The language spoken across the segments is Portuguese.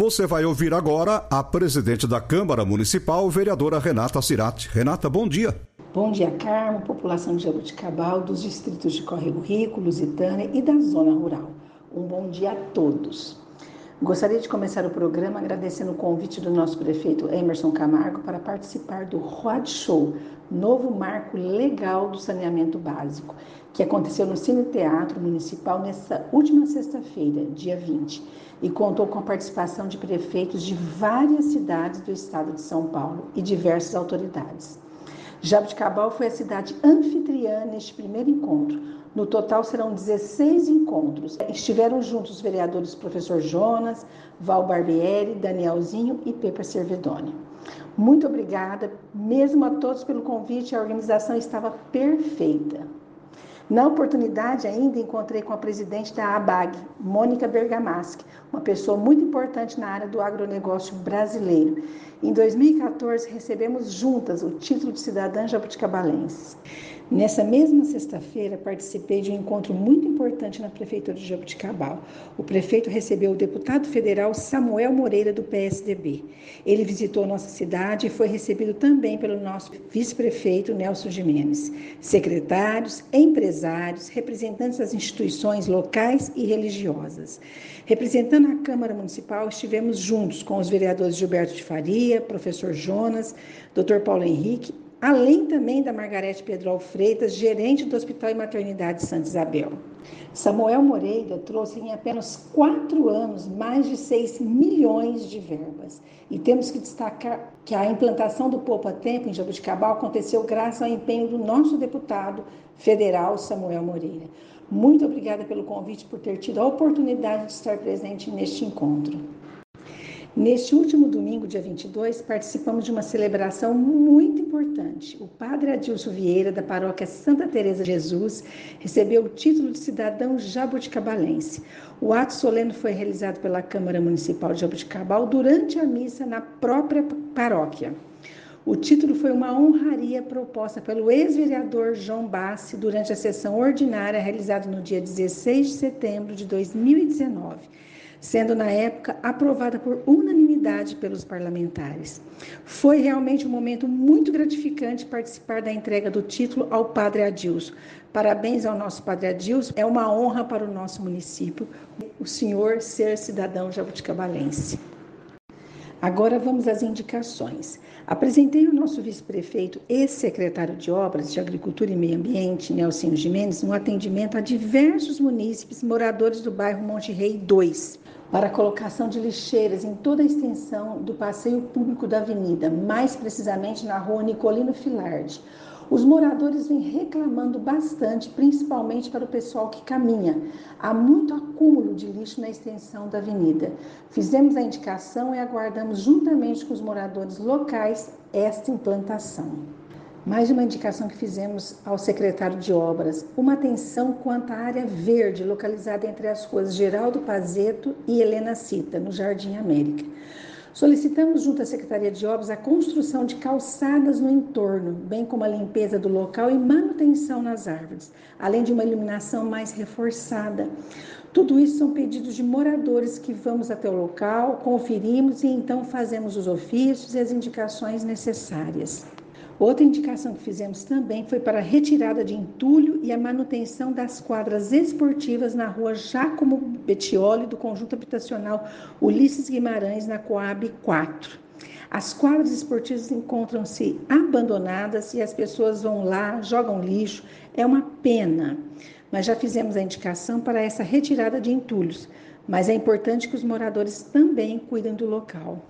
Você vai ouvir agora a presidente da Câmara Municipal, vereadora Renata Cirati. Renata, bom dia. Bom dia, Carmo, população de Jabuticabal, dos distritos de Córrego Rico, Lusitânia e da zona rural. Um bom dia a todos. Gostaria de começar o programa agradecendo o convite do nosso prefeito Emerson Camargo para participar do Road Show, novo marco legal do saneamento básico, que aconteceu no Cine Teatro Municipal nesta última sexta-feira, dia 20, e contou com a participação de prefeitos de várias cidades do estado de São Paulo e diversas autoridades. Jabuticabal foi a cidade anfitriã neste primeiro encontro. No total serão 16 encontros. Estiveram juntos os vereadores professor Jonas, Val Barbieri, Danielzinho e Pepa Cervedoni. Muito obrigada, mesmo a todos pelo convite, a organização estava perfeita. Na oportunidade, ainda encontrei com a presidente da ABAG, Mônica Bergamaschi, uma pessoa muito importante na área do agronegócio brasileiro. Em 2014, recebemos juntas o título de cidadã jabuticabalense. Nessa mesma sexta-feira, participei de um encontro muito importante na Prefeitura de Jabuticabal. O prefeito recebeu o deputado federal Samuel Moreira, do PSDB. Ele visitou nossa cidade e foi recebido também pelo nosso vice-prefeito Nelson Jimenez, secretários, empresários, representantes das instituições locais e religiosas. Representando a Câmara Municipal, estivemos juntos com os vereadores Gilberto de Faria, professor Jonas, doutor Paulo Henrique além também da Margarete Pedro Freitas, gerente do Hospital e Maternidade Santa Isabel. Samuel Moreira trouxe em apenas quatro anos mais de 6 milhões de verbas. E temos que destacar que a implantação do Poupa Tempo em Jabuticabal aconteceu graças ao empenho do nosso deputado federal Samuel Moreira. Muito obrigada pelo convite, por ter tido a oportunidade de estar presente neste encontro. Neste último domingo, dia 22, participamos de uma celebração muito importante. O padre Adilson Vieira, da paróquia Santa Teresa de Jesus, recebeu o título de cidadão jabuticabalense. O ato solene foi realizado pela Câmara Municipal de Jabuticabal durante a missa na própria paróquia. O título foi uma honraria proposta pelo ex-vereador João Bassi durante a sessão ordinária realizada no dia 16 de setembro de 2019 sendo na época aprovada por unanimidade pelos parlamentares. Foi realmente um momento muito gratificante participar da entrega do título ao Padre Adilson. Parabéns ao nosso Padre Adilson, é uma honra para o nosso município o senhor ser cidadão jabuticabalense. Agora vamos às indicações. Apresentei o nosso vice-prefeito e secretário de Obras de Agricultura e Meio Ambiente, Nelson Jimenez, no atendimento a diversos munícipes moradores do bairro Monte Rei 2, para a colocação de lixeiras em toda a extensão do passeio público da avenida, mais precisamente na rua Nicolino Filardi, os moradores vêm reclamando bastante, principalmente para o pessoal que caminha. Há muito acúmulo de lixo na extensão da avenida. Fizemos a indicação e aguardamos, juntamente com os moradores locais, esta implantação. Mais uma indicação que fizemos ao secretário de Obras: uma atenção quanto à área verde localizada entre as ruas Geraldo Pazeto e Helena Cita, no Jardim América. Solicitamos junto à Secretaria de Obras a construção de calçadas no entorno, bem como a limpeza do local e manutenção nas árvores, além de uma iluminação mais reforçada. Tudo isso são pedidos de moradores que vamos até o local, conferimos e então fazemos os ofícios e as indicações necessárias. Outra indicação que fizemos também foi para a retirada de entulho e a manutenção das quadras esportivas na rua Giacomo Bettioli do conjunto habitacional Ulisses Guimarães, na Coab 4. As quadras esportivas encontram-se abandonadas e as pessoas vão lá, jogam lixo. É uma pena, mas já fizemos a indicação para essa retirada de entulhos. Mas é importante que os moradores também cuidem do local.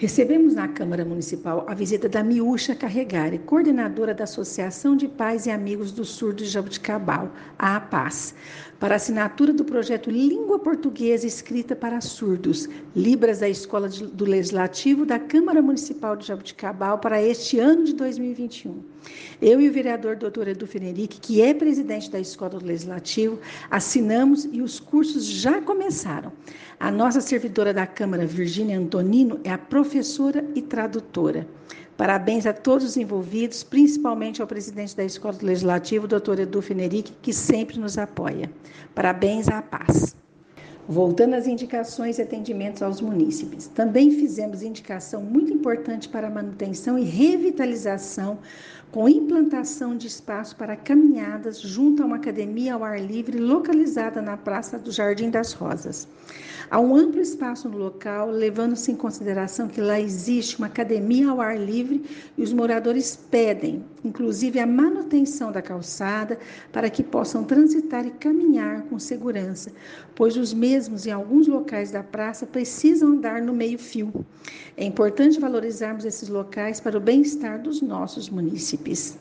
Recebemos na Câmara Municipal a visita da Miúcha Carregari, coordenadora da Associação de Pais e Amigos do Surdo de Jabuticabal, a APAS, para a assinatura do projeto Língua Portuguesa Escrita para Surdos, Libras da Escola do Legislativo da Câmara Municipal de Jabuticabal para este ano de 2021. Eu e o vereador Dr. Edu Fenerick, que é presidente da Escola do Legislativo, assinamos e os cursos já começaram. A nossa servidora da Câmara, Virgínia Antonino, é a professora e tradutora. Parabéns a todos os envolvidos, principalmente ao presidente da Escola do Legislativo, doutor Edu Fenerick, que sempre nos apoia. Parabéns à paz. Voltando às indicações e atendimentos aos munícipes, também fizemos indicação muito importante para a manutenção e revitalização com implantação de espaço para caminhadas junto a uma academia ao ar livre localizada na Praça do Jardim das Rosas. Há um amplo espaço no local, levando-se em consideração que lá existe uma academia ao ar livre e os moradores pedem, inclusive, a manutenção da calçada para que possam transitar e caminhar com segurança, pois os mesmos em alguns locais da praça precisam andar no meio-fio. É importante valorizarmos esses locais para o bem-estar dos nossos munícipes.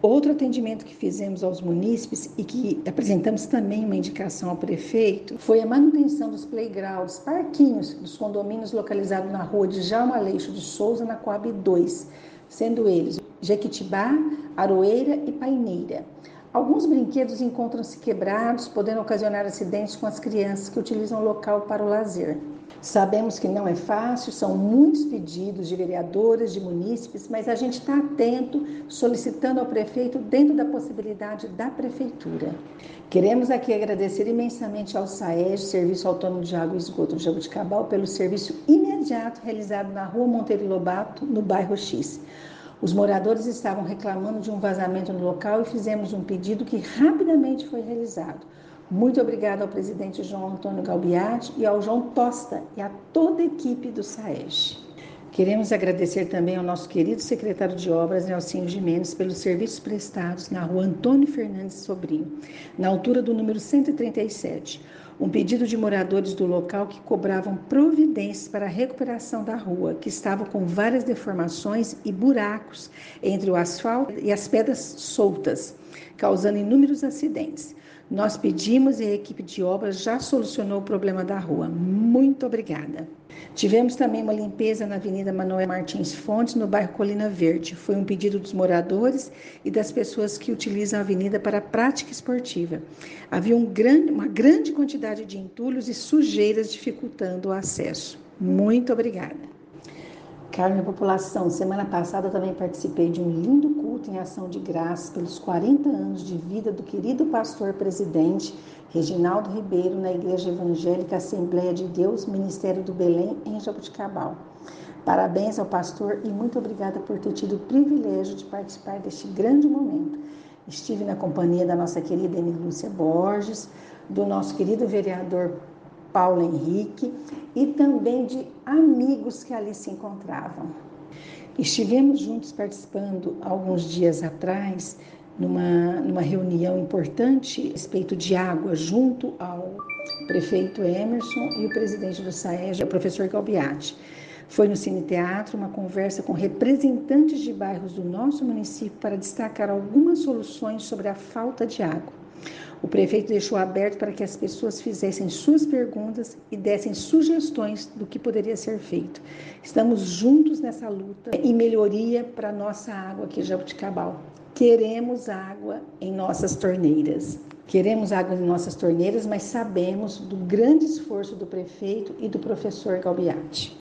Outro atendimento que fizemos aos munícipes e que apresentamos também uma indicação ao prefeito foi a manutenção dos playgrounds, parquinhos dos condomínios localizados na rua de Jalma Aleixo de Souza, na Coab 2, sendo eles Jequitibá, Aroeira e Paineira. Alguns brinquedos encontram-se quebrados, podendo ocasionar acidentes com as crianças que utilizam o local para o lazer. Sabemos que não é fácil, são muitos pedidos de vereadores, de munícipes, mas a gente está atento, solicitando ao prefeito dentro da possibilidade da prefeitura. Queremos aqui agradecer imensamente ao SAEG, Serviço Autônomo de Água e Esgoto de Jabuticabal, pelo serviço imediato realizado na rua Monteiro Lobato, no bairro X. Os moradores estavam reclamando de um vazamento no local e fizemos um pedido que rapidamente foi realizado. Muito obrigada ao presidente João Antônio Galbiati e ao João Tosta e a toda a equipe do SAEG. Queremos agradecer também ao nosso querido secretário de Obras, Nelsinho Jimenez, pelos serviços prestados na rua Antônio Fernandes Sobrinho, na altura do número 137. Um pedido de moradores do local que cobravam providências para a recuperação da rua, que estava com várias deformações e buracos entre o asfalto e as pedras soltas, causando inúmeros acidentes. Nós pedimos e a equipe de obras já solucionou o problema da rua. Muito obrigada. Tivemos também uma limpeza na Avenida Manuel Martins Fontes, no bairro Colina Verde. Foi um pedido dos moradores e das pessoas que utilizam a avenida para prática esportiva. Havia um grande, uma grande quantidade de entulhos e sujeiras dificultando o acesso. Muito obrigada. Carne população, semana passada também participei de um lindo culto em ação de graça pelos 40 anos de vida do querido pastor presidente Reginaldo Ribeiro na Igreja Evangélica Assembleia de Deus, Ministério do Belém, em Jabuticabal. Parabéns ao pastor e muito obrigada por ter tido o privilégio de participar deste grande momento. Estive na companhia da nossa querida Emília Lúcia Borges, do nosso querido vereador Paulo Henrique e também de amigos que ali se encontravam. Estivemos juntos participando alguns dias atrás numa, numa reunião importante a respeito de água junto ao prefeito Emerson e o presidente do SAEG, o professor Galbiati. Foi no Cine Teatro uma conversa com representantes de bairros do nosso município para destacar algumas soluções sobre a falta de água. O prefeito deixou aberto para que as pessoas fizessem suas perguntas e dessem sugestões do que poderia ser feito. Estamos juntos nessa luta e melhoria para nossa água aqui em Jabuticabal. Queremos água em nossas torneiras. Queremos água em nossas torneiras, mas sabemos do grande esforço do prefeito e do professor Galbiati.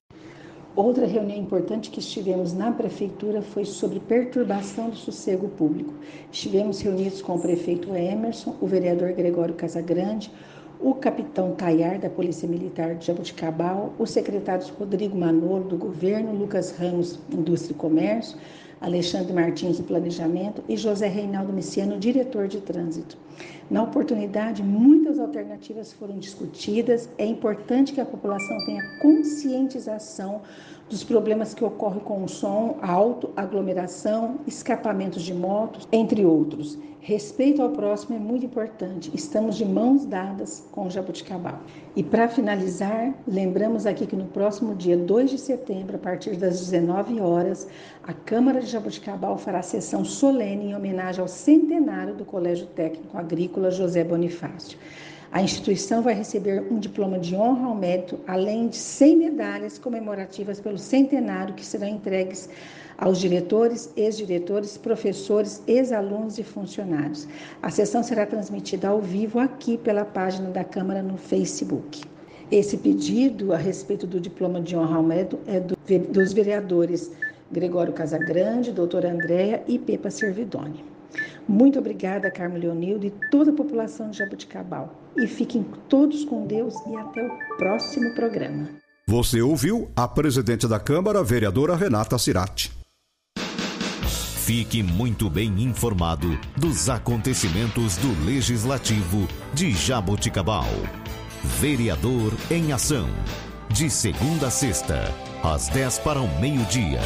Outra reunião importante que estivemos na prefeitura foi sobre perturbação do sossego público. Estivemos reunidos com o prefeito Emerson, o vereador Gregório Casagrande, o capitão Tayar, da Polícia Militar de Jabuticabal, os secretários Rodrigo Manolo, do governo, Lucas Ramos, Indústria e Comércio, Alexandre Martins, do Planejamento, e José Reinaldo Messiano, diretor de Trânsito. Na oportunidade, muitas alternativas foram discutidas. É importante que a população tenha conscientização dos problemas que ocorrem com o som alto, aglomeração, escapamentos de motos, entre outros. Respeito ao próximo é muito importante. Estamos de mãos dadas com o Jabuticabal. E para finalizar, lembramos aqui que no próximo dia 2 de setembro, a partir das 19 horas, a Câmara de Jabuticabal fará sessão solene em homenagem ao centenário do Colégio Técnico Agrícola José Bonifácio. A instituição vai receber um diploma de honra ao mérito, além de 100 medalhas comemorativas pelo centenário que serão entregues aos diretores, ex-diretores, professores, ex-alunos e funcionários. A sessão será transmitida ao vivo aqui pela página da Câmara no Facebook. Esse pedido a respeito do diploma de honra ao mérito é do, dos vereadores Gregório Casagrande, doutora Andréa e Pepa Servidoni. Muito obrigada, Carmo Leonildo e toda a população de Jabuticabal. E fiquem todos com Deus e até o próximo programa. Você ouviu a presidente da Câmara, vereadora Renata Cirati. Fique muito bem informado dos acontecimentos do Legislativo de Jaboticabal. Vereador em Ação. De segunda a sexta, às 10 para o meio-dia.